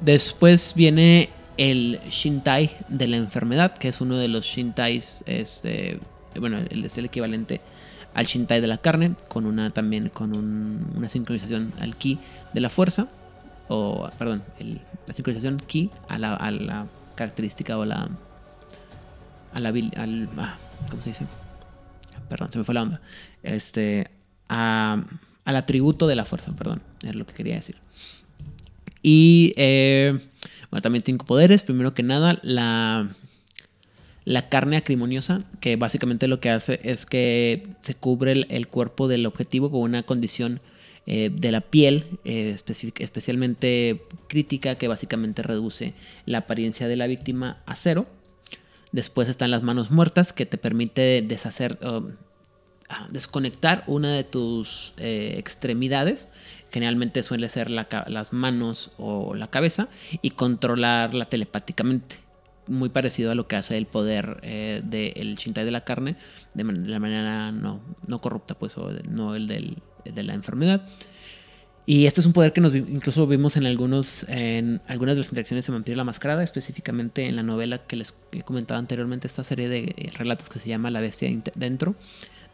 Speaker 2: Después viene el Shintai de la enfermedad, que es uno de los Shintais, este, bueno, es el equivalente al Shintai de la carne, con una también con una sincronización al Ki de la fuerza, o perdón, la sincronización Ki a la, característica o la a la al, ah, ¿cómo se dice? Perdón, se me fue la onda. Este a, al atributo de la fuerza, perdón, es lo que quería decir. Y eh, bueno, también cinco poderes. Primero que nada, la, la carne acrimoniosa, que básicamente lo que hace es que se cubre el, cuerpo del objetivo con una condición eh, de la piel eh, especialmente crítica que básicamente reduce la apariencia de la víctima a cero. Después están las manos muertas que te permite deshacer, ah, desconectar una de tus extremidades generalmente suele ser las manos o la cabeza, y controlarla telepáticamente. Muy parecido a lo que hace el poder eh, del Shintai de la carne, de, la manera no, no, corrupta, pues, o no el, del, de la enfermedad. Y este es un poder que nos incluso vimos en algunos en algunas de las interacciones de Vampiro la Mascarada, específicamente en la novela que les he comentado anteriormente, esta serie de relatos que se llama La Bestia Dentro,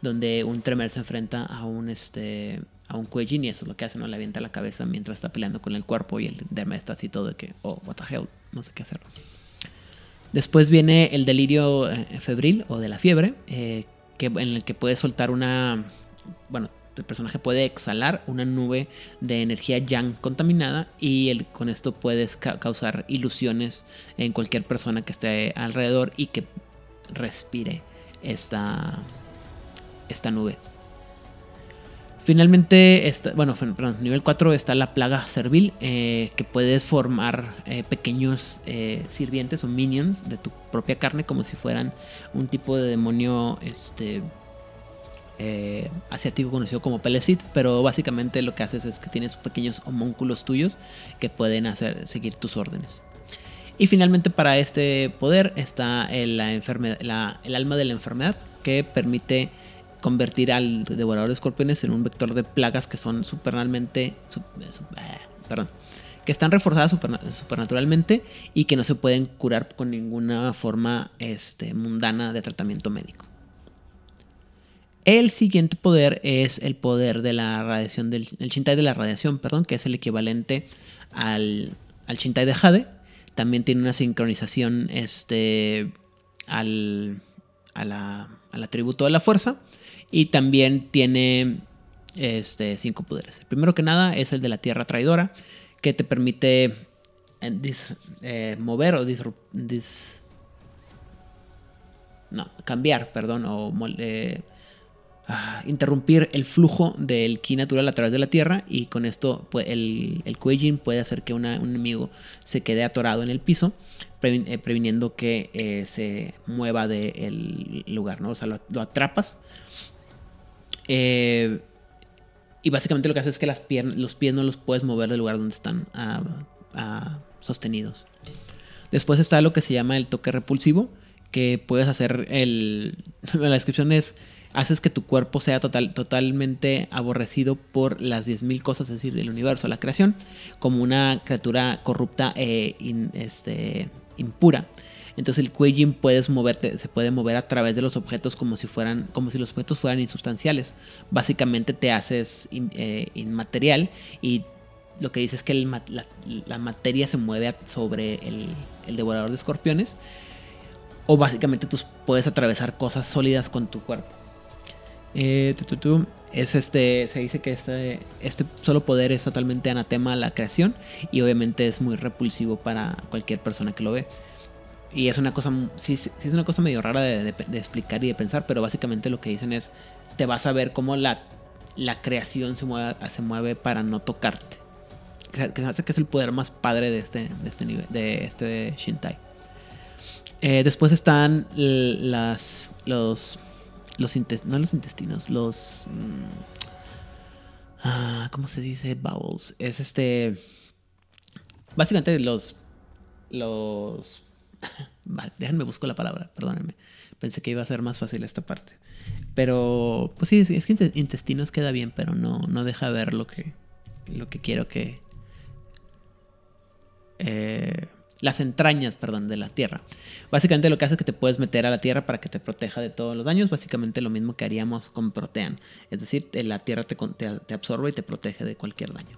Speaker 2: donde un Tremer se enfrenta a un este a un Kuejin y eso es lo que hace, ¿no? Le avienta la cabeza mientras está peleando con el cuerpo y el Derme está así todo de que, oh, what the hell, no sé qué hacer. Después viene el delirio eh, febril o de la fiebre, eh, que, en el que puede soltar una, bueno, el personaje puede exhalar una nube de energía yang contaminada y el, con esto puedes causar ilusiones en cualquier persona que esté alrededor y que respire esta, esta nube. Finalmente, está, bueno, perdón, nivel 4 está la plaga servil, eh, que puedes formar eh, pequeños eh, sirvientes o minions de tu propia carne, como si fueran un tipo de demonio este, asiático conocido como Pelecit, pero básicamente lo que haces es que tienes pequeños homúnculos tuyos que pueden hacer, seguir tus órdenes. Y finalmente para este poder está el, la el alma de la enfermedad, que permite convertir al devorador de escorpiones en un vector de plagas que son supernalmente. Eh, perdón. Que están reforzadas supernaturalmente y que no se pueden curar con ninguna forma este, mundana de tratamiento médico. El siguiente poder es el poder de la radiación del el Shintai de la radiación, perdón, que es el equivalente al, al Shintai de Jade. También tiene una sincronización este, al, al atributo de la fuerza. Y también tiene este, cinco poderes. El primero que nada es el de la tierra traidora, que te permite eh, eh, mover o dis, no, cambiar, perdón, o eh, ah, interrumpir el flujo del ki natural a través de la tierra y con esto pues, el, el puede hacer que un enemigo se quede atorado en el piso, previniendo que se mueva del lugar, ¿no? O sea, lo atrapas eh, y básicamente lo que hace es que las los pies no los puedes mover del lugar donde están ah, ah, sostenidos. Después está lo que se llama el toque repulsivo, que puedes hacer el... La descripción es, haces que tu cuerpo sea total, totalmente aborrecido por las 10.000 cosas, es decir, el universo, la creación, como una criatura corrupta e impura. Entonces el Kuejin puedes moverte, se puede mover a través de los objetos como si fueran, como si los objetos fueran insubstanciales. Básicamente te haces eh, inmaterial y lo que dice es que la, materia se mueve sobre el, devorador de escorpiones. O básicamente tú puedes atravesar cosas sólidas con tu cuerpo. Eh, es este, se dice que este, este solo poder es totalmente anatema a la creación y obviamente es muy repulsivo para cualquier persona que lo ve. Y es una cosa, sí, sí es una cosa medio rara de, explicar y de pensar, pero básicamente lo que dicen es, te vas a ver cómo la, la creación se mueve, se mueve para no tocarte. Que, que hace que es el poder más padre de este, de este, nivel, de este Shintai. Eh, después están las, los, los, no los intestinos, los... Mm, ah, ¿cómo se dice? Vowels. Es este... Básicamente los... Los... Vale, déjenme busco la palabra, perdónenme. Pensé que iba a ser más fácil esta parte. Pero, pues sí, es que intestinos queda bien, pero no, no deja ver lo que, lo que quiero que... Eh, las entrañas, perdón, de la tierra. Básicamente lo que hace es que te puedes meter a la tierra para que te proteja de todos los daños. Básicamente lo mismo que haríamos con Protean. Es decir, la tierra te, te, absorbe y te protege de cualquier daño.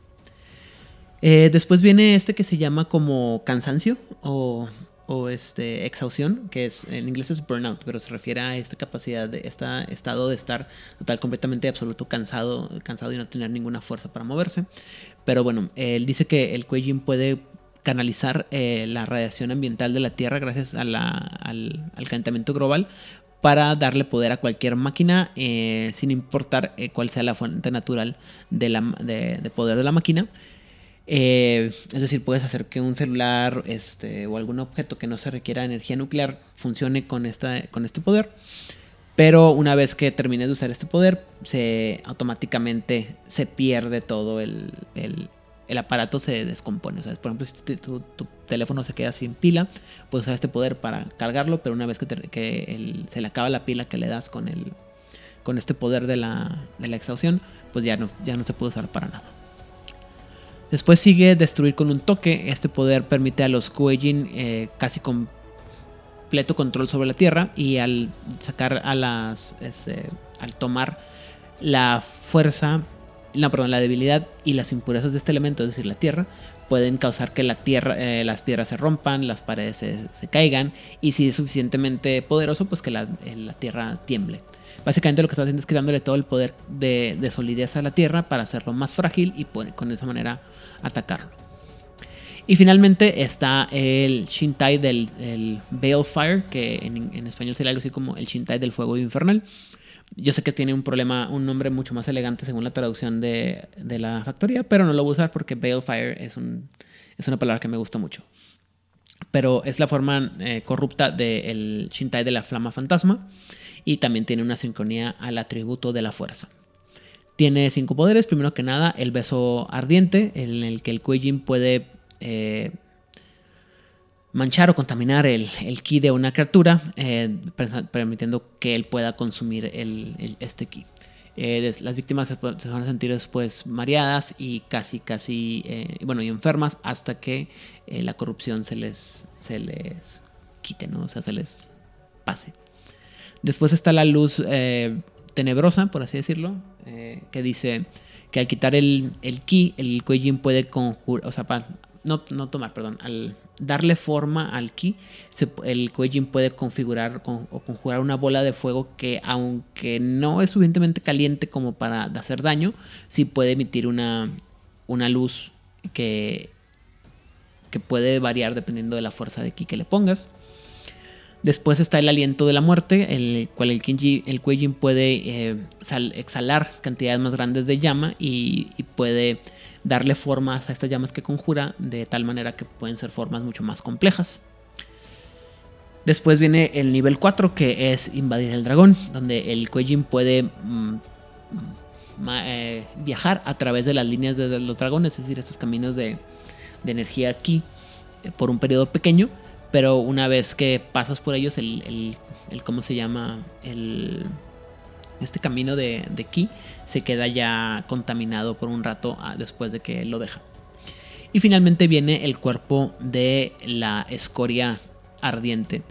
Speaker 2: Eh, después viene este que se llama como cansancio o, o este, exhaustión, que es en inglés es burnout, pero se refiere a esta capacidad, de este estado de estar total, completamente absoluto cansado, cansado y no tener ninguna fuerza para moverse. Pero bueno, él dice que el Kuejin puede canalizar eh, la radiación ambiental de la Tierra gracias al, calentamiento global para darle poder a cualquier máquina eh, sin importar eh, cuál sea la fuente natural de, la, de, poder de la máquina. Es decir, puedes hacer que un celular este, o algún objeto que no se requiera energía nuclear funcione con, esta, con este poder. Pero una vez que termines de usar este poder, se automáticamente se pierde todo el, el aparato se descompone. O por ejemplo, si tu, teléfono se queda sin pila, puedes usar este poder para cargarlo, pero una vez que, se le acaba la pila que le das con, el, con este poder de la, de la exhaustión, pues ya no, ya no se puede usar para nada. Después sigue destruir con un toque. Este poder permite a los Kuejin eh, casi completo control sobre la Tierra y al sacar a las... Este, al tomar la fuerza no, perdón, la debilidad y las impurezas de este elemento, es decir, la tierra, pueden causar que la tierra, eh, las piedras se rompan, las paredes se, caigan y si es suficientemente poderoso, pues que la, eh, tierra tiemble. Básicamente lo que está haciendo es quitándole todo el poder de, solidez a la tierra para hacerlo más frágil y con esa manera atacarlo. Y finalmente está el Shintai del el Balefire, que en, en español sería algo así como el Shintai del fuego infernal. Yo sé que tiene un problema, un nombre mucho más elegante según la traducción de, la factoría, pero no lo voy a usar porque Balefire es, un, es una palabra que me gusta mucho. Pero es la forma eh, corrupta del Shintai de la flama fantasma y también tiene una sincronía al atributo de la fuerza. Tiene cinco poderes. Primero que nada, el beso ardiente, en el que el Kuijin puede eh, manchar o contaminar el, ki de una criatura, eh, permitiendo que él pueda consumir el, este ki. Eh, las víctimas se, van a sentir después mareadas y casi, casi, eh, bueno, y enfermas hasta que la corrupción se les, se les quite, ¿no? O sea, se les pase. Después está la luz tenebrosa, por así decirlo, que dice que al quitar el, el ki, el Kuejin puede conjurar, o sea, no, no tomar, perdón, al darle forma al ki, el Kuejin puede configurar o conjurar una bola de fuego que aunque no es suficientemente caliente como para hacer daño, sí puede emitir una, una luz que, que puede variar dependiendo de la fuerza de ki que le pongas. Después está el aliento de la muerte, el cual el, Kinji, puede eh, exhalar cantidades más grandes de llama y puede darle formas a estas llamas que conjura de tal manera que pueden ser formas mucho más complejas. Después viene el nivel 4 que es invadir el dragón, donde el Kuejin puede mm, eh, viajar a través de las líneas de los dragones, es decir, estos caminos de, energía aquí eh, por un periodo pequeño, pero una vez que pasas por ellos, el, el ¿cómo se llama? El este camino de, Ki se queda ya contaminado por un rato ah, después de que lo deja. Y finalmente viene el cuerpo de la escoria ardiente,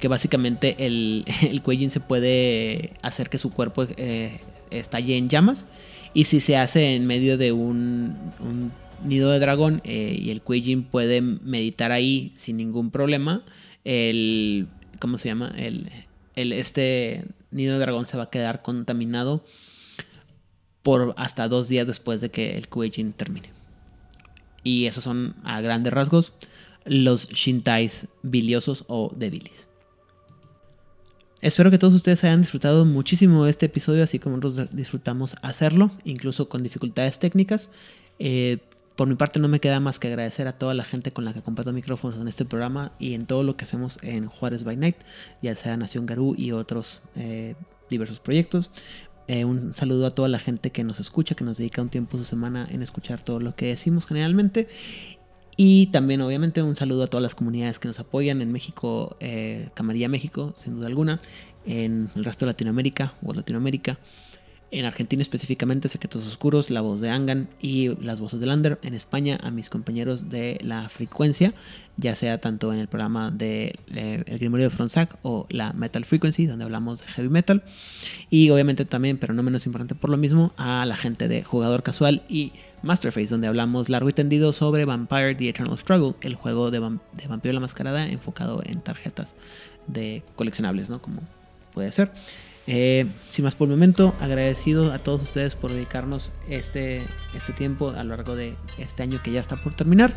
Speaker 2: que básicamente el, el se puede hacer que su cuerpo eh, estalle en llamas. Y si se hace en medio de un, nido de dragón eh, y el Kuejin puede meditar ahí sin ningún problema, el... ¿Cómo se llama? El, el, este nido de dragón se va a quedar contaminado por hasta dos días después de que el Kueijin termine. Y esos son a grandes rasgos los Shintais biliosos o débiles. Espero que todos ustedes hayan disfrutado muchísimo este episodio, así como nosotros disfrutamos hacerlo, incluso con dificultades técnicas. Eh, por mi parte no me queda más que agradecer a toda la gente con la que comparto micrófonos en este programa y en todo lo que hacemos en Juárez by Night, ya sea Nación Garú y otros eh, diversos proyectos. Eh, un saludo a toda la gente que nos escucha, que nos dedica un tiempo su semana en escuchar todo lo que decimos generalmente. Y también, obviamente, un saludo a todas las comunidades que nos apoyan en México, eh, Camarilla México, sin duda alguna, en el resto de Latinoamérica o Latinoamérica. En Argentina específicamente, Secretos Oscuros, La Voz de Angan y Las Voces de Lander. En España, a mis compañeros de La Frecuencia, ya sea tanto en el programa de eh, El Grimorio de Fronsac o la Metal Frequency, donde hablamos de heavy metal. Y obviamente también, pero no menos importante por lo mismo, a la gente de Jugador Casual y Masterface, donde hablamos largo y tendido sobre Vampire The Eternal Struggle, el juego de, vam- de Vampiro la Mascarada enfocado en tarjetas de coleccionables, ¿no? Como puede ser. Eh, sin más por el momento, agradecido a todos ustedes por dedicarnos este, este tiempo a lo largo de este año que ya está por terminar.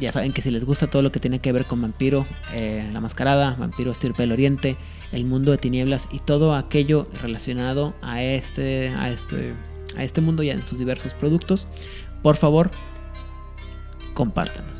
Speaker 2: Ya saben que si les gusta todo lo que tiene que ver con Vampiro, eh, la mascarada, Vampiro Estirpe del Oriente, el mundo de tinieblas y todo aquello relacionado a este, a este, a este mundo y en sus diversos productos, por favor, compártanos.